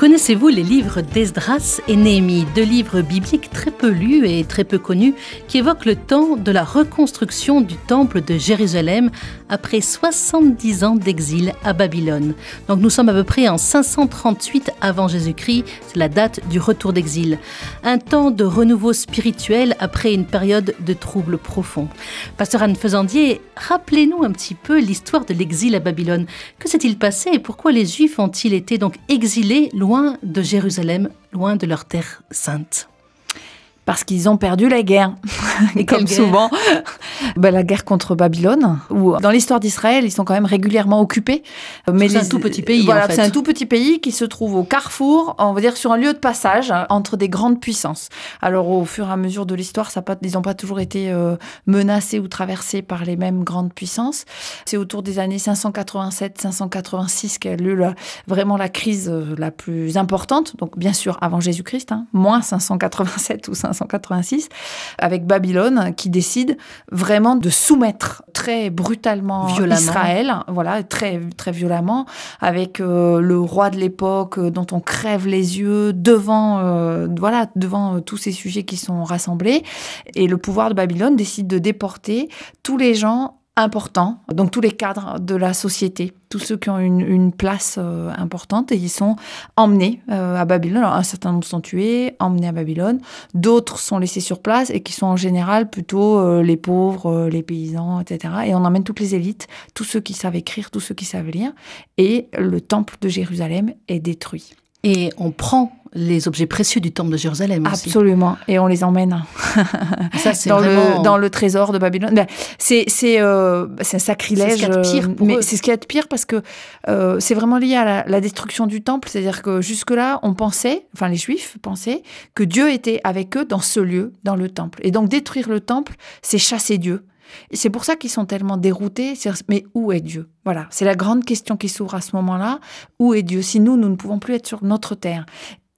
Connaissez-vous les livres d'Esdras et Néhémie, deux livres bibliques très peu lus et très peu connus qui évoquent le temps de la reconstruction du temple de Jérusalem après 70 ans d'exil à Babylone. Donc nous sommes à peu près en 538 avant Jésus-Christ, c'est la date du retour d'exil. Un temps de renouveau spirituel après une période de troubles profonds. Pasteur Anne Faisandier, rappelez-nous un petit peu l'histoire de l'exil à Babylone. Que s'est-il passé et pourquoi les Juifs ont-ils été donc exilés loin loin de Jérusalem, loin de leur terre sainte parce qu'ils ont perdu la guerre. Et comme souvent, bah, la guerre contre Babylone, ou dans l'histoire d'Israël, ils sont quand même régulièrement occupés. Mais c'est un tout petit pays. Voilà, c'est un tout petit pays qui se trouve au carrefour, on va dire sur un lieu de passage entre des grandes puissances. Alors au fur et à mesure de l'histoire, ça pas, ils n'ont pas toujours été euh, menacés ou traversés par les mêmes grandes puissances. C'est autour des années 587-586 qu'a eu vraiment la crise euh, la plus importante. Donc bien sûr avant Jésus-Christ, hein, moins 587 ou 500 1986, avec Babylone, qui décide vraiment de soumettre très brutalement Israël, voilà, très, très violemment, avec euh, le roi de l'époque euh, dont on crève les yeux devant, euh, voilà, devant tous ces sujets qui sont rassemblés. Et le pouvoir de Babylone décide de déporter tous les gens importants, donc tous les cadres de la société, tous ceux qui ont une, place euh, importante, et ils sont emmenés euh, à Babylone. un certain nombre sont tués, emmenés à Babylone, d'autres sont laissés sur place et qui sont en général plutôt euh, les pauvres, les paysans, etc. Et on emmène toutes les élites, tous ceux qui savent écrire, tous ceux qui savent lire, et le temple de Jérusalem est détruit. Et on prend les objets précieux du temple de Jérusalem aussi. Absolument, et on les emmène Ça, dans, le, dans le trésor de Babylone. Ben, c'est c'est euh, un sacrilège, c'est ce de pire mais c'est ce qui est de pire parce que euh, c'est vraiment lié à la, destruction du temple. C'est-à-dire que jusque-là, on pensait, enfin les Juifs pensaient, que Dieu était avec eux dans ce lieu, dans le temple. Et donc détruire le temple, c'est chasser Dieu. C'est pour ça qu'ils sont tellement déroutés. Mais où est Dieu? Voilà, c'est la grande question qui s'ouvre à ce moment-là. Où est Dieu? Si nous, nous ne pouvons plus être sur notre terre,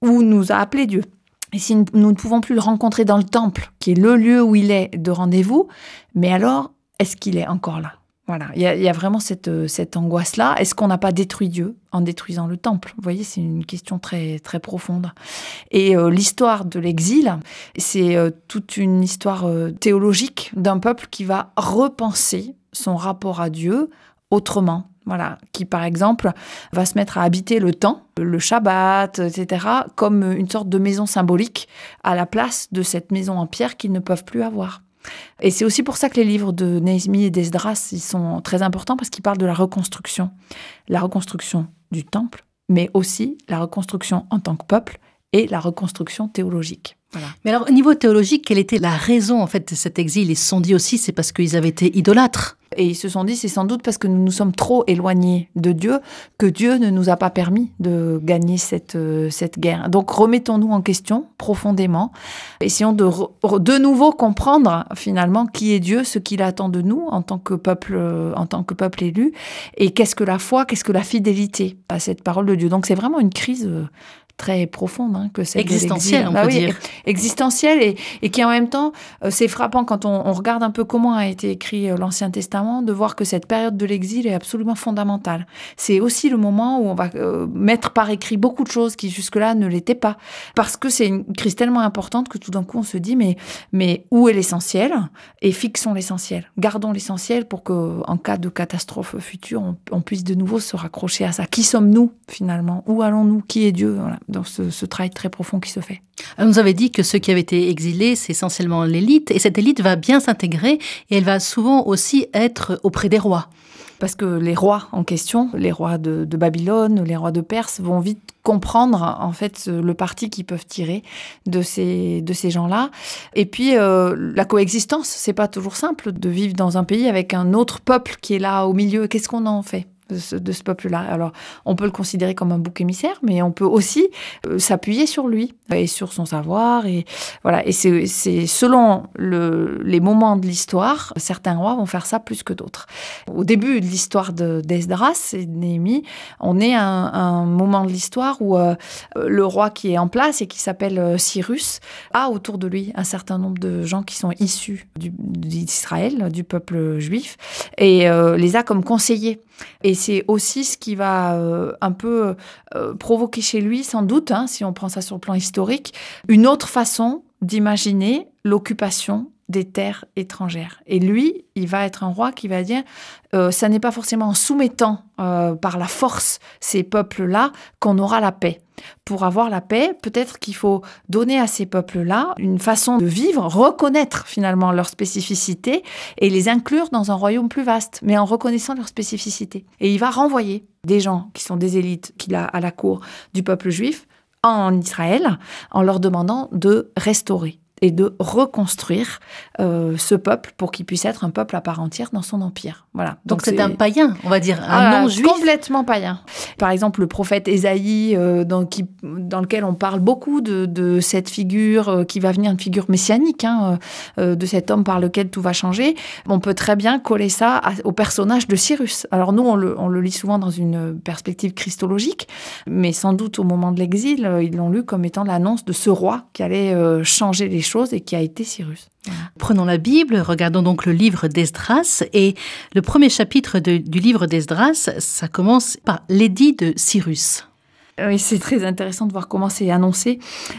où nous a appelé Dieu, et si nous ne pouvons plus le rencontrer dans le temple, qui est le lieu où il est de rendez-vous, mais alors, est-ce qu'il est encore là? Voilà, il y, a, vraiment cette, cette angoisse-là. Est-ce qu'on n'a pas détruit Dieu en détruisant le temple? Vous voyez, c'est une question très, très profonde. Et euh, l'histoire de l'exil, c'est euh, toute une histoire euh, théologique d'un peuple qui va repenser son rapport à Dieu autrement. Voilà, qui par exemple va se mettre à habiter le temps, le Shabbat, etc., comme une sorte de maison symbolique à la place de cette maison en pierre qu'ils ne peuvent plus avoir. Et c'est aussi pour ça que les livres de Néhémie et d'Esdras, ils sont très importants parce qu'ils parlent de la reconstruction. La reconstruction du temple, mais aussi la reconstruction en tant que peuple et la reconstruction théologique. Mais alors, au niveau théologique, quelle était la raison en fait de cet exil? Ils se sont dit aussi, c'est parce qu'ils avaient été idolâtres. Et ils se sont dit, c'est sans doute parce que nous nous sommes trop éloignés de Dieu que Dieu ne nous a pas permis de gagner cette, euh, cette guerre. Donc remettons-nous en question profondément. Essayons de de nouveau comprendre finalement qui est Dieu, ce qu'il attend de nous en tant que peuple, euh, en tant que peuple élu, et qu'est-ce que la foi, qu'est-ce que la fidélité à cette parole de Dieu. Donc c'est vraiment une crise euh, très profonde hein, que c'est existentielle, on bah peut dire. Existentielle et, et, qui en même temps, euh, c'est frappant quand on, on, regarde un peu comment a été écrit euh, l'Ancien Testament, de voir que cette période de l'exil est absolument fondamentale. C'est aussi le moment où on va euh, mettre par écrit beaucoup de choses qui jusque-là ne l'étaient pas, parce que c'est une crise tellement importante que tout d'un coup on se dit mais mais où est l'essentiel? Et fixons l'essentiel, gardons l'essentiel pour que en cas de catastrophe future on, on, puisse de nouveau se raccrocher à ça. Qui sommes-nous finalement? Où allons-nous? Qui est Dieu? Voilà dans ce, travail très profond qui se fait. On nous avait dit que ceux qui avaient été exilés, c'est essentiellement l'élite, et cette élite va bien s'intégrer, et elle va souvent aussi être auprès des rois. Parce que les rois en question, les rois de, Babylone, les rois de Perse, vont vite comprendre en fait le parti qu'ils peuvent tirer de ces de ces gens-là. Et puis euh, la coexistence, c'est pas toujours simple de vivre dans un pays avec un autre peuple qui est là au milieu. Qu'est-ce qu'on en fait? De ce, peuple-là. Alors, on peut le considérer comme un bouc émissaire, mais on peut aussi euh, s'appuyer sur lui et sur son savoir. Et voilà. Et c'est selon le, les moments de l'histoire, certains rois vont faire ça plus que d'autres. Au début de l'histoire d'Esdras et de Néhémie, on est à un, moment de l'histoire où euh, le roi qui est en place et qui s'appelle euh, Cyrus a autour de lui un certain nombre de gens qui sont issus d'Israël, du, peuple juif, et les a comme conseillers. Et c'est aussi ce qui va euh, un peu euh, provoquer chez lui, sans doute, hein, si on prend ça sur le plan historique, une autre façon d'imaginer l'occupation des terres étrangères. Et lui, il va être un roi qui va dire, euh, ça n'est pas forcément en soumettant euh, par la force ces peuples-là qu'on aura la paix. Pour avoir la paix, peut-être qu'il faut donner à ces peuples-là une façon de vivre, reconnaître finalement leur spécificité et les inclure dans un royaume plus vaste, mais en reconnaissant leur spécificité. Et il va renvoyer des gens qui sont des élites qu'il a à la cour du peuple juif en Israël en leur demandant de restaurer et de reconstruire euh, ce peuple pour qu'il puisse être un peuple à part entière dans son empire. Voilà. Donc c'est un païen, on va dire, un non-juif. Complètement païen. Par exemple, le prophète Ésaïe, euh, dans, qui, dans lequel on parle beaucoup de, de cette figure euh, qui va venir, une figure messianique, hein, de cet homme par lequel tout va changer, on peut très bien coller ça au personnage de Cyrus. Alors nous, on le, on le, lit souvent dans une perspective christologique, mais sans doute au moment de l'exil, ils l'ont lu comme étant l'annonce de ce roi qui allait changer les choses et qui a été Cyrus. Prenons la Bible, regardons donc le livre d'Esdras et le premier chapitre du livre d'Esdras, ça commence par l'édit de Cyrus. Oui, c'est très intéressant de voir comment c'est annoncé.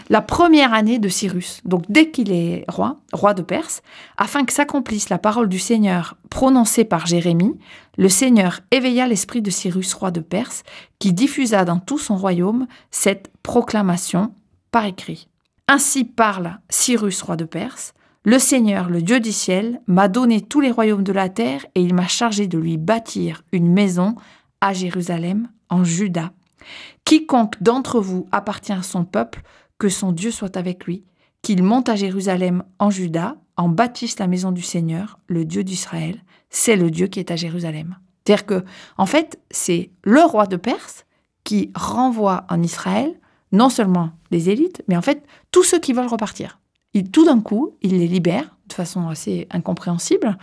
La première année de Cyrus, donc dès qu'il est roi, roi de Perse, afin que s'accomplisse la parole du Seigneur prononcée par Jérémie, le Seigneur éveilla l'esprit de Cyrus, roi de Perse, qui diffusa dans tout son royaume cette proclamation par écrit. Ainsi parle Cyrus, roi de Perse. Le Seigneur, le Dieu du ciel, m'a donné tous les royaumes de la terre et il m'a chargé de lui bâtir une maison à Jérusalem, en Juda. Quiconque d'entre vous appartient à son peuple, que son Dieu soit avec lui, qu'il monte à Jérusalem en Juda, en bâtisse la maison du Seigneur, le Dieu d'Israël, c'est le Dieu qui est à Jérusalem. C'est-à-dire que, en fait, c'est le roi de Perse qui renvoie en Israël non seulement les élites, mais en fait tous ceux qui veulent repartir. Il, tout d'un coup, il les libère de façon assez incompréhensible.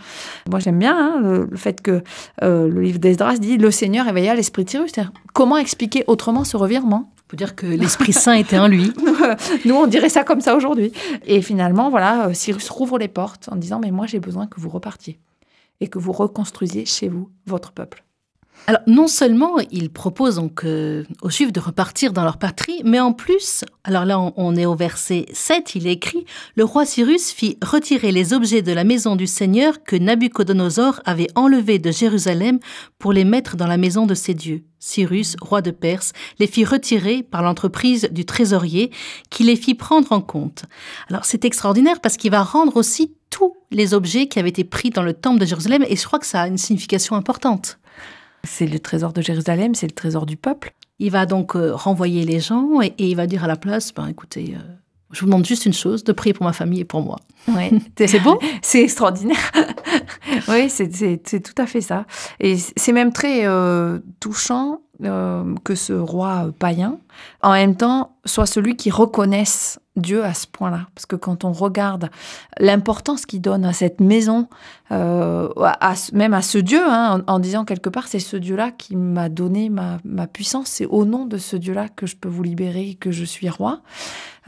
Moi, j'aime bien hein, le, fait que euh, le livre d'Esdras dit Le Seigneur éveilla l'esprit de Cyrus. Comment expliquer autrement ce revirement? Il faut dire que l'Esprit Saint était en lui. Nous, on dirait ça comme ça aujourd'hui. Et finalement, voilà, euh, Cyrus rouvre les portes en disant Mais moi, j'ai besoin que vous repartiez et que vous reconstruisiez chez vous votre peuple. Alors, non seulement il propose donc euh, aux Juifs de repartir dans leur patrie, mais en plus, alors là on, est au verset 7, il écrit Le roi Cyrus fit retirer les objets de la maison du Seigneur que Nabucodonosor avait enlevés de Jérusalem pour les mettre dans la maison de ses dieux. Cyrus, roi de Perse, les fit retirer par l'entreprise du trésorier qui les fit prendre en compte. Alors c'est extraordinaire parce qu'il va rendre aussi tous les objets qui avaient été pris dans le temple de Jérusalem et je crois que ça a une signification importante. C'est le trésor de Jérusalem, c'est le trésor du peuple. Il va donc euh, renvoyer les gens et, il va dire à la place, ben, écoutez, euh, je vous demande juste une chose, de prier pour ma famille et pour moi. c'est beau? C'est extraordinaire. oui, c'est tout à fait ça. Et c'est même très euh, touchant que ce roi païen, en même temps, soit celui qui reconnaisse Dieu à ce point-là. Parce que quand on regarde l'importance qu'il donne à cette maison, euh, même à ce Dieu, hein, en, disant quelque part, c'est ce Dieu-là qui m'a donné ma, puissance, c'est au nom de ce Dieu-là que je peux vous libérer, que je suis roi.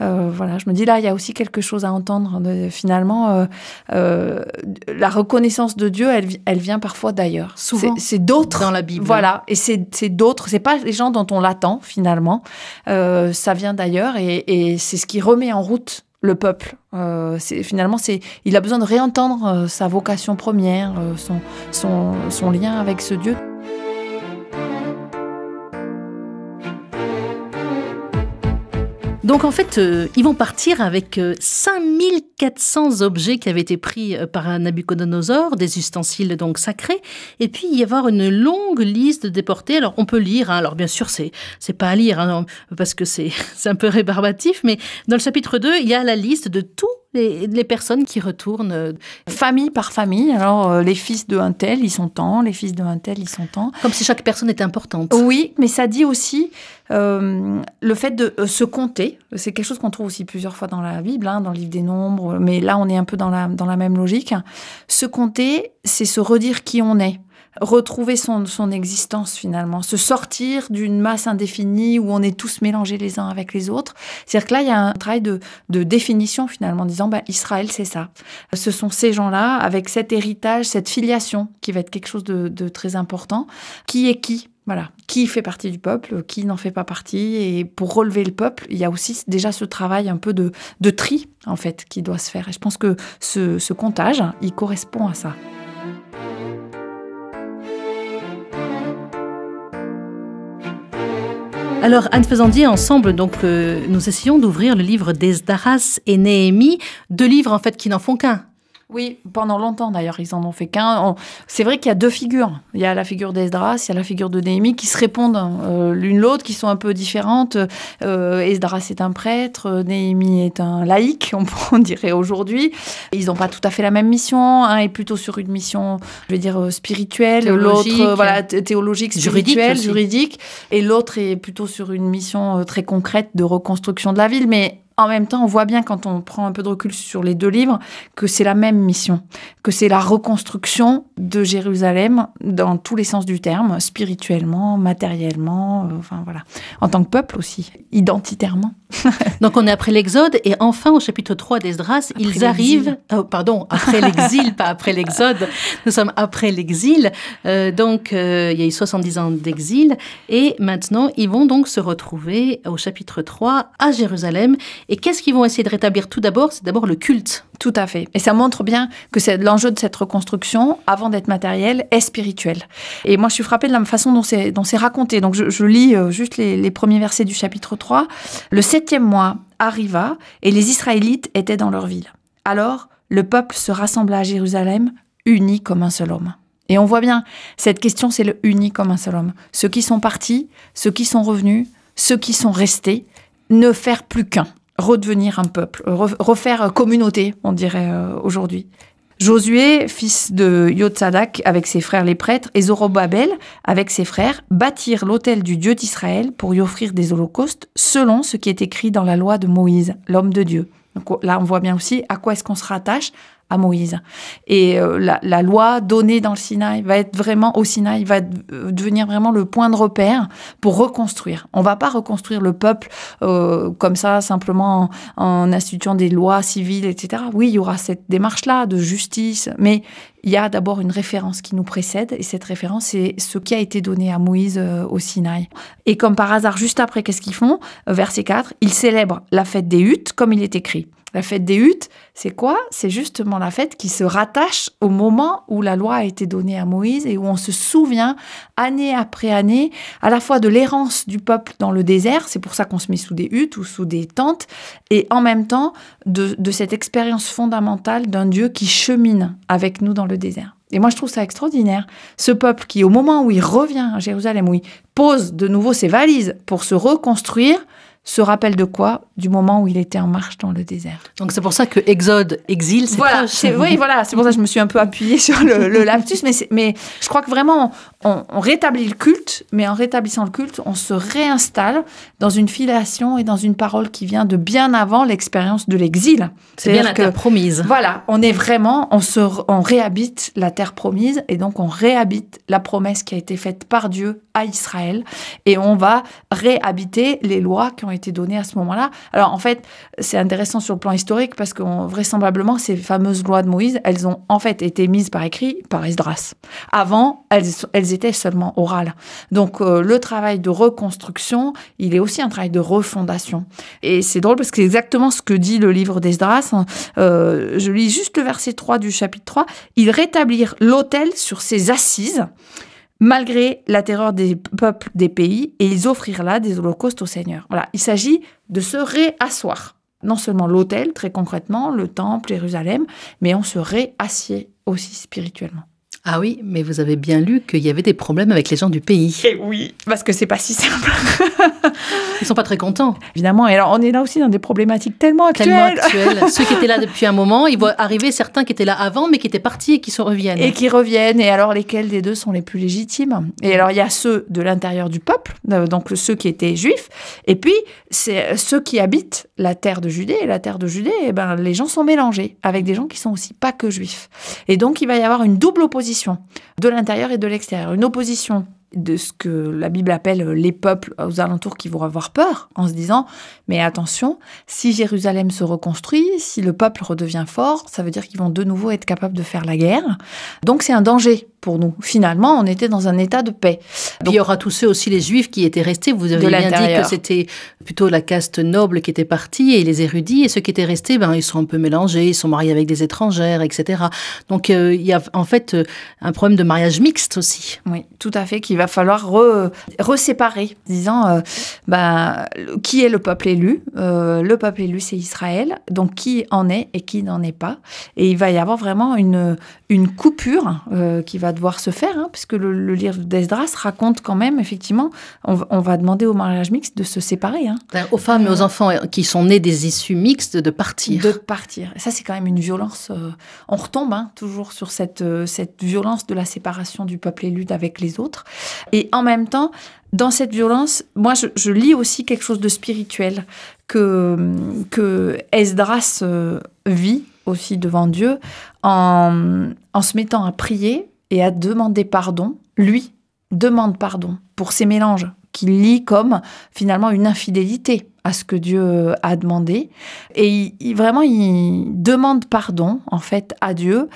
Euh, voilà, je me dis là, il y a aussi quelque chose à entendre. finalement, euh, la reconnaissance de Dieu, elle, elle vient parfois d'ailleurs. Souvent, c'est d'autres dans la Bible. Voilà, et c'est d'autres. C'est pas les gens dont on l'attend finalement. ça vient d'ailleurs, et, et c'est ce qui remet en route le peuple. Euh, finalement, c'est, il a besoin de réentendre euh, sa vocation première, euh, son, son, son lien avec ce Dieu. Donc en fait, euh, ils vont partir avec 5400 euh, objets qui avaient été pris euh, par Nabucodonosor, des ustensiles donc sacrés, et puis y avoir une longue liste de déportés. Alors on peut lire, hein. alors bien sûr c'est c'est pas à lire hein, parce que c'est c'est un peu rébarbatif, mais dans le chapitre 2, il y a la liste de tous les, personnes qui retournent euh, famille par famille. Alors, euh, les fils de un tel, ils sont tant, les fils de un tel, ils sont tant. Comme si chaque personne était importante. Oui, mais ça dit aussi euh, le fait de se compter. C'est quelque chose qu'on trouve aussi plusieurs fois dans la Bible, hein, dans le livre des Nombres, mais là, on est un peu dans la, dans la même logique. Se compter, c'est se redire qui on est. retrouver son, son existence finalement, se sortir d'une masse indéfinie où on est tous mélangés les uns avec les autres. C'est-à-dire que là, il y a un travail de, de définition finalement, en disant, bah, Israël, c'est ça. Ce sont ces gens-là, avec cet héritage, cette filiation, qui va être quelque chose de, de très important. Qui est qui? Voilà, qui fait partie du peuple, qui n'en fait pas partie? Et pour relever le peuple, il y a aussi déjà ce travail un peu de, de tri, en fait, qui doit se faire. Et je pense que ce, ce comptage, il correspond à ça. Alors, Anne Faisandier, ensemble, donc, euh, nous essayons d'ouvrir le livre d'Esdaras et Néhémie, deux livres en fait qui n'en font qu'un. Oui, pendant longtemps d'ailleurs, ils en ont fait qu'un. On- C'est vrai qu'il y a deux figures. Il y a la figure d'Esdras, il y a la figure de Néhémie qui se répondent euh, l'une l'autre, qui sont un peu différentes. Euh, Esdras est un prêtre, Néhémie est un laïc, on, on dirait aujourd'hui. Ils n'ont pas tout à fait la même mission. Un est plutôt sur une mission, je vais dire, euh, spirituelle, Théologique. l'autre, voilà, théologique, Juridique spirituelle, aussi. juridique. Et l'autre est plutôt sur une mission très concrète de reconstruction de la ville. Mais en même temps, on voit bien quand on prend un peu de recul sur les deux livres que c'est la même mission, que c'est la reconstruction de Jérusalem dans tous les sens du terme, spirituellement, matériellement, euh, enfin voilà, en tant que peuple aussi, identitairement. Donc, on est après l'Exode et enfin au chapitre 3 d'Esdras, ils arrivent. oh, pardon, après l'exil, pas après l'Exode. Nous sommes après l'exil. Euh, donc, euh, il y a eu 70 ans d'exil et maintenant, ils vont donc se retrouver au chapitre 3 à Jérusalem. Et qu'est-ce qu'ils vont essayer de rétablir tout d'abord? C'est d'abord le culte. Tout à fait. Et ça montre bien que c'est l'enjeu de cette reconstruction, avant d'être matériel, est spirituel. Et moi, je suis frappée de la façon dont c'est, raconté. Donc, je, je lis euh, juste les, les premiers versets du chapitre 3. Le septième mois arriva et les Israélites étaient dans leur ville. Alors, le peuple se rassembla à Jérusalem, uni comme un seul homme. Et on voit bien, cette question, c'est le uni comme un seul homme. Ceux qui sont partis, ceux qui sont revenus, ceux qui sont restés, ne faire plus qu'un redevenir un peuple, re- refaire communauté, on dirait euh, aujourd'hui. Josué, fils de Yotzadak, avec ses frères les prêtres, et Zorobabel, avec ses frères, bâtirent l'autel du Dieu d'Israël pour y offrir des holocaustes selon ce qui est écrit dans la loi de Moïse, l'homme de Dieu. Donc là, on voit bien aussi à quoi est-ce qu'on se rattache à Moïse. Et euh, la, la loi donnée dans le Sinaï va être vraiment au Sinaï, va euh, devenir vraiment le point de repère pour reconstruire. On va pas reconstruire le peuple euh, comme ça simplement en, en instituant des lois civiles, etc. Oui, il y aura cette démarche-là de justice, mais il y a d'abord une référence qui nous précède, et cette référence, c'est ce qui a été donné à Moïse euh, au Sinaï. Et comme par hasard, juste après, qu'est-ce qu'ils font? Euh, Verset 4, ils célèbrent la fête des huttes, comme il est écrit. La fête des huttes, c'est quoi? C'est justement la fête qui se rattache au moment où la loi a été donnée à Moïse et où on se souvient, année après année, à la fois de l'errance du peuple dans le désert, c'est pour ça qu'on se met sous des huttes ou sous des tentes, et en même temps de, de cette expérience fondamentale d'un Dieu qui chemine avec nous dans le désert. Et moi, je trouve ça extraordinaire. Ce peuple qui, au moment où il revient à Jérusalem, où il pose de nouveau ses valises pour se reconstruire, se rappelle de quoi Du moment où il était en marche dans le désert. Donc, c'est pour ça que Exode, exil, c'est Voilà, c'est oui, voilà, c'est pour ça que je me suis un peu appuyée sur le, le lapsus, mais, je crois que vraiment, on, on rétablit le culte, mais en rétablissant le culte, on se réinstalle dans une filiation et dans une parole qui vient de bien avant l'expérience de l'exil. C'est bien la terre promise. Voilà, on est vraiment, on se, on réhabite la terre promise et donc on réhabite la promesse qui a été faite par Dieu à Israël et on va réhabiter les lois qui ont été données à ce moment-là. Alors en fait, c'est intéressant sur le plan historique parce que vraisemblablement ces fameuses lois de Moïse, elles ont en fait été mises par écrit par Esdras. Avant, elles, étaient seulement orales. Donc euh, le travail de reconstruction, il est aussi un travail de refondation. Et c'est drôle parce que c'est exactement ce que dit le livre d'Esdras. Euh, je lis juste le verset 3 du chapitre 3. Ils rétablirent l'autel sur ses assises malgré la terreur des peuples des pays, et ils offrirent là des holocaustes au Seigneur. Voilà, il s'agit de se réasseoir. Non seulement l'autel, très concrètement, le temple, Jérusalem, mais on se réassied aussi spirituellement. Ah oui, mais vous avez bien lu qu'il y avait des problèmes avec les gens du pays. Et oui, parce que c'est pas si simple. Ils sont pas très contents. Évidemment, et alors on est là aussi dans des problématiques tellement actuelles. Tellement actuels. Ceux qui étaient là depuis un moment, ils voient arriver certains qui étaient là avant, mais qui étaient partis et qui se reviennent. Et qui reviennent, et alors lesquels des deux sont les plus légitimes? Et alors il y a ceux de l'intérieur du peuple, euh, donc ceux qui étaient juifs, et puis c'est ceux qui habitent la terre de Judée, et la terre de Judée, eh ben, les gens sont mélangés avec des gens qui sont aussi pas que juifs. Et donc il va y avoir une double opposition de l'intérieur et de l'extérieur. Une opposition de ce que la Bible appelle les peuples aux alentours qui vont avoir peur, en se disant, mais attention, si Jérusalem se reconstruit, si le peuple redevient fort, ça veut dire qu'ils vont de nouveau être capables de faire la guerre. Donc c'est un danger pour nous. Finalement, on était dans un état de paix. il y aura tous ceux aussi, les juifs qui étaient restés. Vous avez bien dit que c'était plutôt la caste noble qui était partie et les érudits. Et ceux qui étaient restés, ben, ils sont un peu mélangés, ils sont mariés avec des étrangères, etc. Donc euh, il y a en fait euh, un problème de mariage mixte aussi. Oui, tout à fait, qu'il va falloir reséparer, disant euh, ben, qui est le peuple élu. le peuple élu, c'est Israël. Donc qui en est et qui n'en est pas. Et il va y avoir vraiment une, une coupure qui va devoir se faire, hein, puisque le, livre d'Esdras raconte quand même, effectivement, on, va demander au mariage mixte de se séparer. Hein. Ben, aux femmes et aux enfants qui sont nés des issues mixtes de partir. De partir. Et ça, c'est quand même une violence. Euh, on retombe hein, toujours sur cette, euh, cette violence de la séparation du peuple élu avec les autres. Et en même temps, dans cette violence, moi, je, lis aussi quelque chose de spirituel que, que Esdras euh, vit aussi devant Dieu en, en se mettant à prier et à demander pardon, lui demande pardon pour ces mélanges qu'il lit comme finalement une infidélité à ce que Dieu a demandé. Et vraiment, il demande pardon, en fait, à Dieu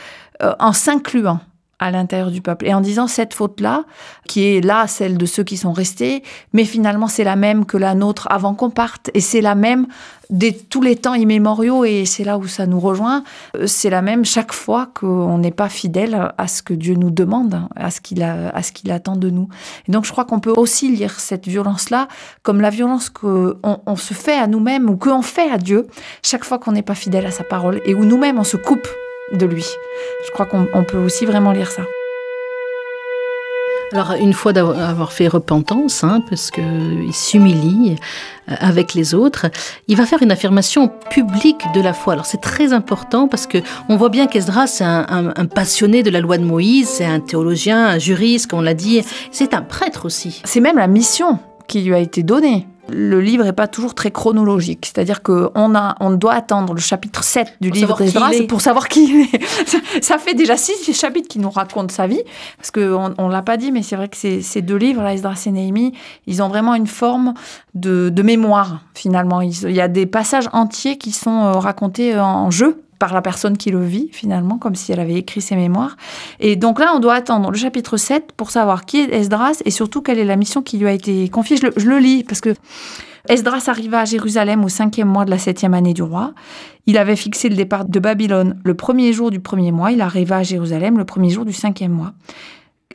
euh, en s'incluant à l'intérieur du peuple. Et en disant cette faute-là, qui est là celle de ceux qui sont restés, mais finalement c'est la même que la nôtre avant qu'on parte, et c'est la même de tous les temps immémoriaux, et c'est là où ça nous rejoint, euh, c'est la même chaque fois qu'on n'est pas fidèle à ce que Dieu nous demande, à ce qu'il à ce qu'il attend de nous. Et donc je crois qu'on peut aussi lire cette violence-là comme la violence qu'on on se fait à nous-mêmes ou qu'on fait à Dieu chaque fois qu'on n'est pas fidèle à sa parole, et où nous-mêmes on se coupe de lui. Je crois qu'on peut aussi vraiment lire ça. Alors, une fois d'avoir fait repentance, hein, parce qu'il s'humilie euh, avec les autres, il va faire une affirmation publique de la foi. Alors, c'est très important parce que on voit bien qu'Esdras, c'est un, un, passionné de la loi de Moïse, c'est un théologien, un juriste, comme on l'a dit. C'est un prêtre aussi. C'est même la mission qui lui a été donnée le livre n'est pas toujours très chronologique. C'est-à-dire qu'on on doit attendre le chapitre 7 du livre d'Esdras pour savoir qui il est. Ça fait déjà six chapitres qui nous racontent sa vie. Parce qu'on ne l'a pas dit, mais c'est vrai que ces, deux livres, là, Esdras et Néhémie, ils ont vraiment une forme de, mémoire, finalement. il y a des passages entiers qui sont euh, racontés en jeu par la personne qui le vit, finalement, comme si elle avait écrit ses mémoires. Et donc là, on doit attendre le chapitre 7 pour savoir qui est Esdras et surtout quelle est la mission qui lui a été confiée. Je le, lis parce que Esdras arriva à Jérusalem au cinquième mois de la septième année du roi. Il avait fixé le départ de Babylone le premier jour du premier mois. Il arriva à Jérusalem le premier jour du cinquième mois.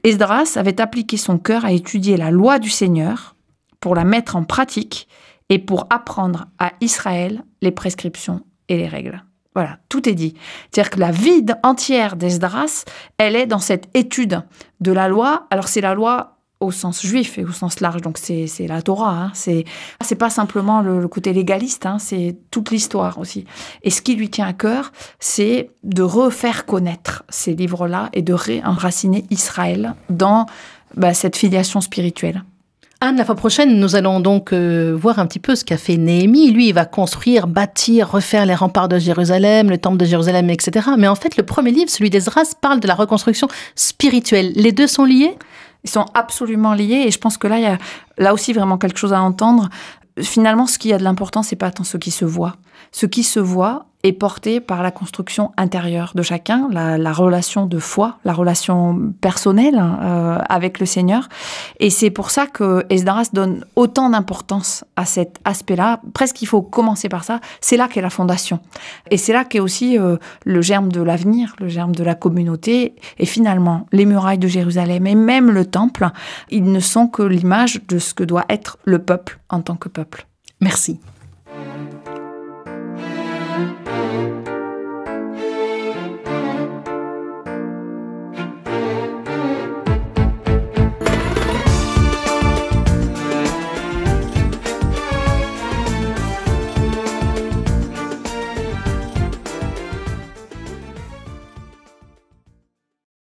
Esdras avait appliqué son cœur à étudier la loi du Seigneur pour la mettre en pratique et pour apprendre à Israël les prescriptions et les règles. Voilà, tout est dit. C'est-à-dire que la vie entière d'Esdras, elle est dans cette étude de la loi. Alors c'est la loi au sens juif et au sens large, donc c'est la Torah. Hein. C'est pas simplement le, côté légaliste, hein. c'est toute l'histoire aussi. Et ce qui lui tient à cœur, c'est de refaire connaître ces livres-là et de réenraciner Israël dans bah, cette filiation spirituelle. Anne, la fois prochaine, nous allons donc euh, voir un petit peu ce qu'a fait Néhémie. Lui, il va construire, bâtir, refaire les remparts de Jérusalem, le temple de Jérusalem, etc. Mais en fait, le premier livre, celui d'Ezras, parle de la reconstruction spirituelle. Les deux sont liés? Ils sont absolument liés et je pense que là, il y a là aussi vraiment quelque chose à entendre. Finalement, ce qui a de l'importance, c'est pas tant ce qui se voit. Ce qui se voit, est porté par la construction intérieure de chacun, la, relation de foi, la relation personnelle euh, avec le Seigneur. Et c'est pour ça que Esdras donne autant d'importance à cet aspect-là. Presque il faut commencer par ça. C'est là qu'est la fondation. Et c'est là qu'est aussi euh, le germe de l'avenir, le germe de la communauté. Et finalement, les murailles de Jérusalem et même le temple, ils ne sont que l'image de ce que doit être le peuple en tant que peuple. Merci.